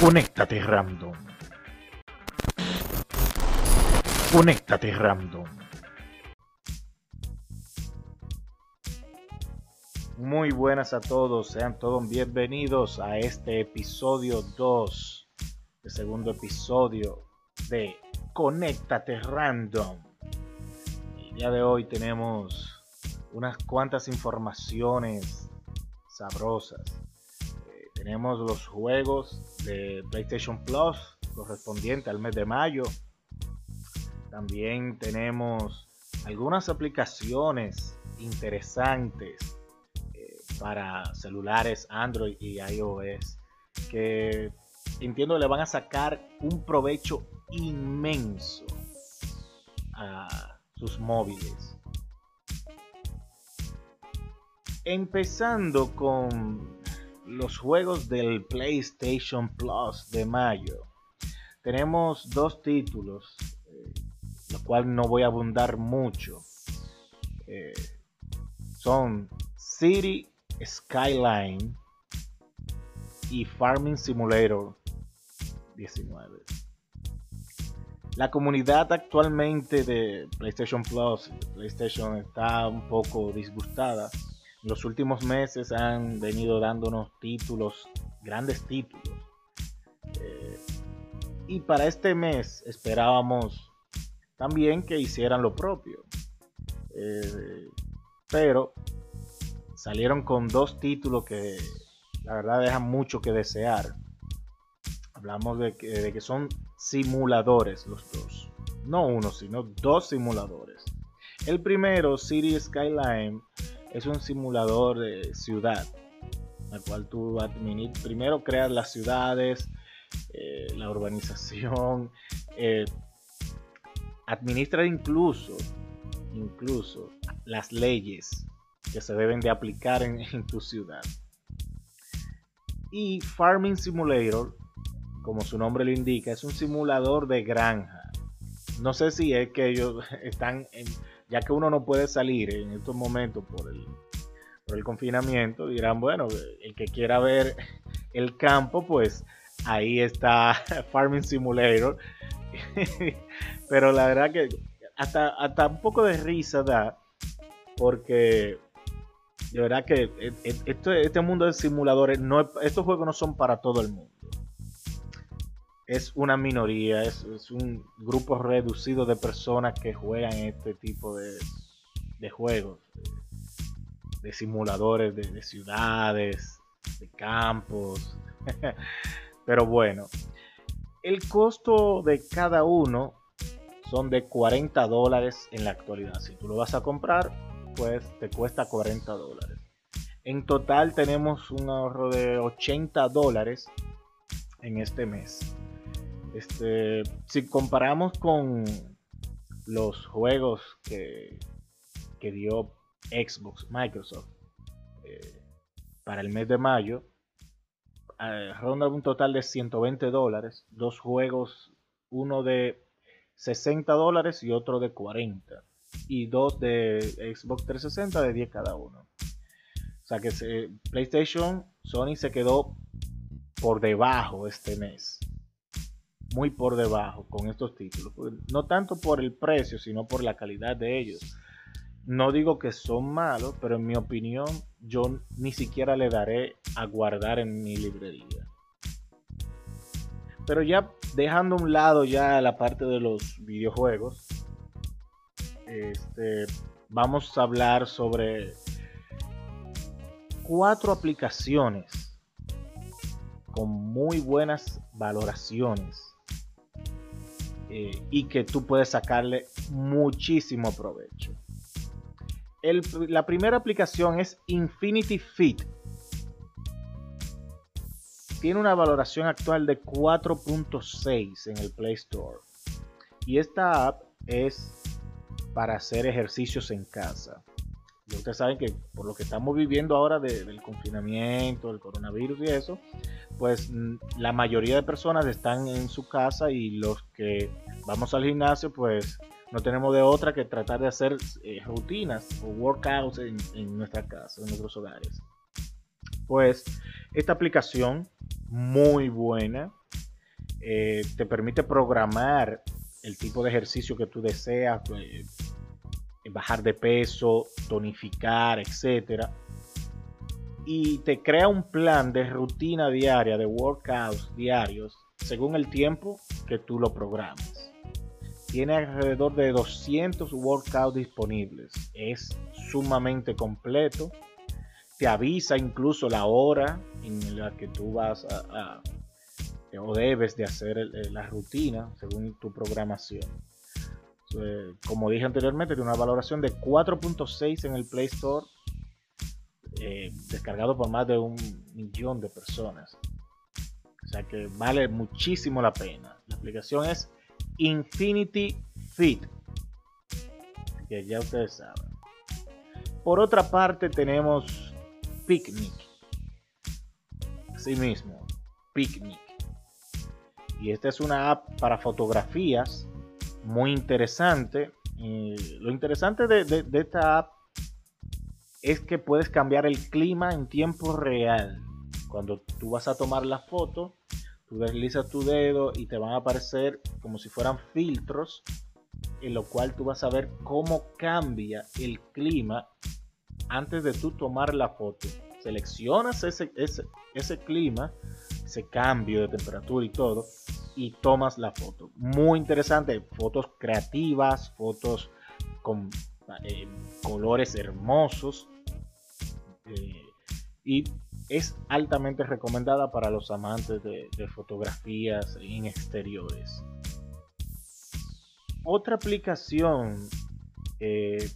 Conéctate random. Conéctate random. Muy buenas a todos, sean todos bienvenidos a este episodio 2, el segundo episodio de Conéctate Random. El día de hoy tenemos unas cuantas informaciones sabrosas. Tenemos los juegos de PlayStation Plus correspondiente al mes de mayo. También tenemos algunas aplicaciones interesantes eh, para celulares Android y iOS que entiendo le van a sacar un provecho inmenso a sus móviles. Empezando con los juegos del PlayStation Plus de mayo. Tenemos dos títulos, eh, lo cual no voy a abundar mucho. Eh, son City Skyline y Farming Simulator 19. La comunidad actualmente de PlayStation Plus, PlayStation está un poco disgustada los últimos meses han venido dándonos títulos, grandes títulos. Eh, y para este mes esperábamos también que hicieran lo propio. Eh, pero salieron con dos títulos que la verdad dejan mucho que desear. Hablamos de que, de que son simuladores los dos. No uno, sino dos simuladores. El primero, City Skyline, es un simulador de ciudad, la cual tú primero creas las ciudades, eh, la urbanización, eh, administra incluso, incluso las leyes que se deben de aplicar en, en tu ciudad. Y Farming Simulator, como su nombre lo indica, es un simulador de granja. No sé si es que ellos están en, ya que uno no puede salir en estos momentos por el, por el confinamiento, dirán, bueno, el que quiera ver el campo, pues ahí está Farming Simulator. Pero la verdad que hasta, hasta un poco de risa da, porque de verdad que este, este mundo de simuladores, no, estos juegos no son para todo el mundo es una minoría, es, un grupo reducido de personas que juegan este tipo de, juegos, de, simuladores de, ciudades, de campos. Pero bueno, el costo de cada uno son de 40 dólares en la actualidad. Si tú lo vas a comprar, pues te cuesta 40 dólares. En total tenemos un ahorro de 80 dólares en este mes. Este, si comparamos con los juegos que, que dio Xbox, Microsoft, eh, para el mes de mayo, eh, ronda un total de 120 dólares. Dos juegos, uno de 60 dólares y otro de 40. Y dos de Xbox 360 de 10 cada uno. O sea que PlayStation, Sony se quedó por debajo este mes muy por debajo con estos títulos. No tanto por el precio, sino por la calidad de ellos. No digo que son malos, pero en mi opinión yo ni siquiera le daré a guardar en mi librería. Pero ya dejando a un lado ya la parte de los videojuegos, este, vamos a hablar sobre cuatro aplicaciones con muy buenas valoraciones eh, y que tú puedes sacarle muchísimo provecho. la primera aplicación es Infinity Fit. Tiene una valoración actual de 4.6 en el Play Store. Y esta app es para hacer ejercicios en casa. Y ustedes saben que por lo que estamos viviendo ahora del confinamiento, del coronavirus y eso, pues la mayoría de personas están en su casa y los que vamos al gimnasio pues no tenemos de otra que tratar de hacer eh, rutinas o workouts en, nuestra casa, en nuestros hogares. Pues esta aplicación muy buena. Eh, te permite programar el tipo de ejercicio que tú deseas, eh, bajar de peso, tonificar, etcétera. Y te crea un plan de rutina diaria, de workouts diarios, según el tiempo que tú lo programas. Tiene alrededor de 200 workouts disponibles. Es sumamente completo. Te avisa incluso la hora en la que tú vas a, o debes de hacer la rutina según tu programación. Como dije anteriormente, tiene una valoración de 4.6 en el Play Store, eh, descargado por más de un millón de personas. O sea que vale muchísimo la pena. La aplicación es Infinity Fit, que ya ustedes saben. Por otra parte tenemos Picnic. Así mismo, Picnic. Y esta es una app para fotografías muy interesante. lo interesante de, esta app es que puedes cambiar el clima en tiempo real. Cuando tú vas a tomar la foto, tú deslizas tu dedo y te van a aparecer como si fueran filtros, en lo cual tú vas a ver cómo cambia el clima antes de tú tomar la foto. Seleccionas ese, ese, ese clima, ese cambio de temperatura y todo, y tomas la foto. Muy interesante, fotos creativas, fotos con eh, colores hermosos. Eh, y es altamente recomendada para los amantes de, fotografías en exteriores. Otra aplicación eh,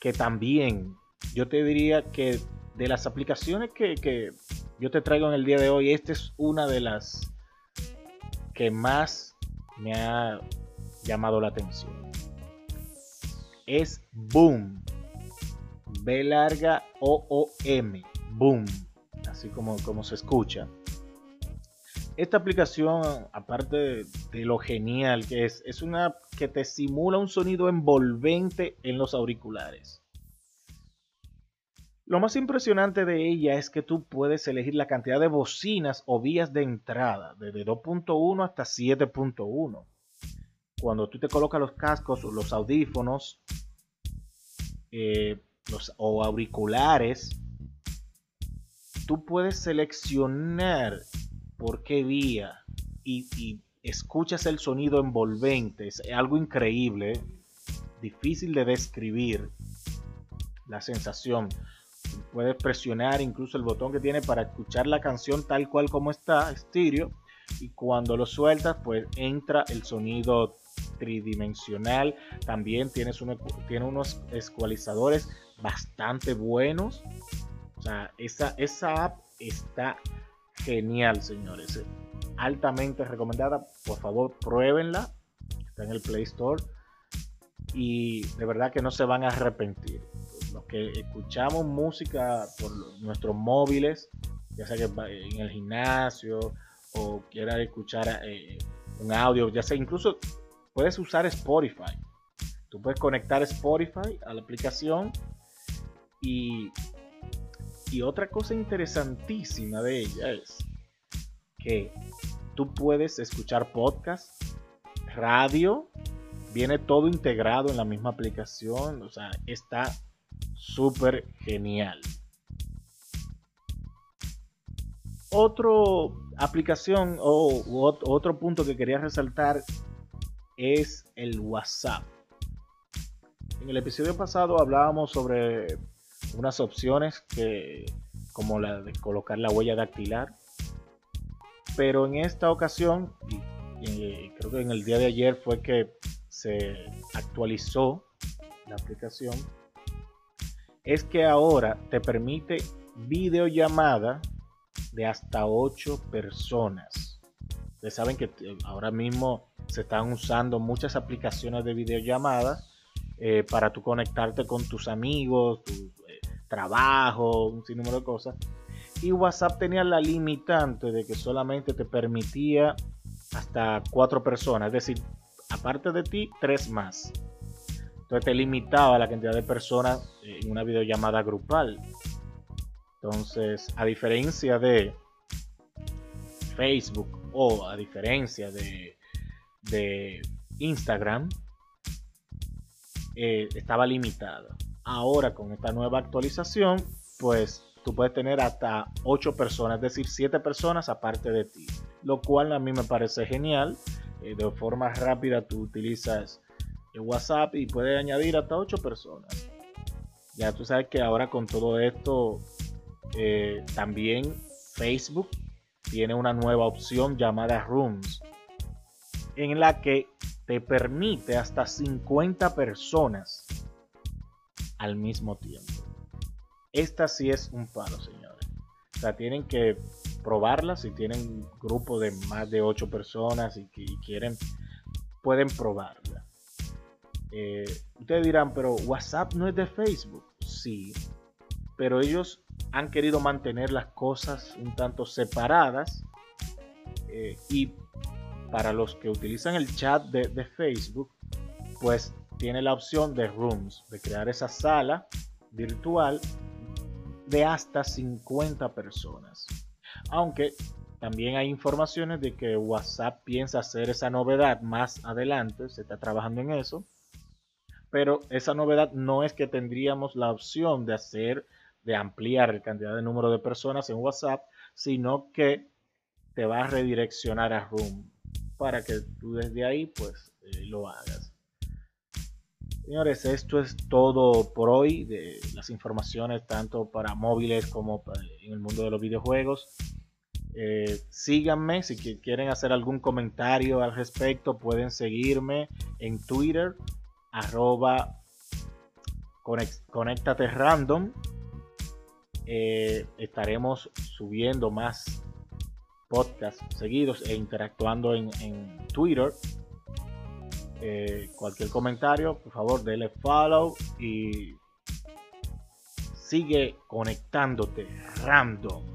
que también yo te diría que de las aplicaciones que, que, yo te traigo en el día de hoy, esta es una de las que más me ha llamado la atención. Es Boom. B larga O O M. Boom. Así como, como se escucha. Esta aplicación, aparte de lo genial que es, es una que te simula un sonido envolvente en los auriculares. Lo más impresionante de ella es que tú puedes elegir la cantidad de bocinas o vías de entrada, desde 2.1 hasta 7.1. Cuando tú te colocas los cascos o los audífonos eh, o auriculares, tú puedes seleccionar por qué vía y, y escuchas el sonido envolvente. Es algo increíble, difícil de describir la sensación puedes presionar incluso el botón que tiene para escuchar la canción tal cual como está, estéreo, y cuando lo sueltas, pues entra el sonido tridimensional. También tienes tiene unos ecualizadores bastante buenos. O sea, esa, esa app está genial, señores. Altamente recomendada. Por favor, pruébenla. Está en el Play Store. Y de verdad que no se van a arrepentir los que escuchamos música por nuestros móviles, ya sea que en el gimnasio o quieras escuchar eh, un audio, ya sea incluso puedes usar Spotify. Tú puedes conectar Spotify a la aplicación y, y otra cosa interesantísima de ella es que tú puedes escuchar podcast, radio, viene todo integrado en la misma aplicación, o sea, está súper genial. Otro aplicación o otro punto que quería resaltar es el WhatsApp. En el episodio pasado hablábamos sobre unas opciones que como la de colocar la huella dactilar, pero en esta ocasión y creo que en el día de ayer fue que se actualizó la aplicación es que ahora te permite videollamada de hasta 8 personas. Ustedes saben que eh, ahora mismo se están usando muchas aplicaciones de videollamada eh, para tú conectarte con tus amigos, tu eh, trabajo, un sinnúmero de cosas. Y WhatsApp tenía la limitante de que solamente te permitía hasta 4 personas, es decir, aparte de ti, tres más. Entonces te limitaba la cantidad de personas en una videollamada grupal. Entonces, a diferencia de Facebook o a diferencia de, de Instagram, eh, estaba limitada. Ahora con esta nueva actualización, pues tú puedes tener hasta 8 personas, es decir, 7 personas aparte de ti. Lo cual a mí me parece genial. Eh, de forma rápida tú utilizas el WhatsApp y puedes añadir hasta 8 personas. Ya tú sabes que ahora con todo esto, eh, también Facebook tiene una nueva opción llamada Rooms, en la que te permite hasta 50 personas al mismo tiempo. Esta sí es un paro, señores. O sea, tienen que probarla. Si tienen grupo de más de 8 personas y, quieren, pueden probarla. Eh, ustedes dirán, pero WhatsApp no es de Facebook. Sí, pero ellos han querido mantener las cosas un tanto separadas. Eh, y para los que utilizan el chat de, de Facebook, pues tiene la opción de Rooms, de crear esa sala virtual de hasta 50 personas. Aunque también hay informaciones de que WhatsApp piensa hacer esa novedad más adelante, se está trabajando en eso. Pero esa novedad no es que tendríamos la opción de hacer, de ampliar la cantidad de número de personas en WhatsApp, sino que te va a redireccionar a Room para que tú desde ahí pues eh, lo hagas. Señores, esto es todo por hoy de las informaciones tanto para móviles como en el mundo de los videojuegos. Eh, síganme si quieren hacer algún comentario al respecto pueden seguirme en Twitter arroba conectate random eh, estaremos subiendo más podcasts seguidos e interactuando en, Twitter eh, cualquier comentario, por favor, dele follow y sigue conectándote random.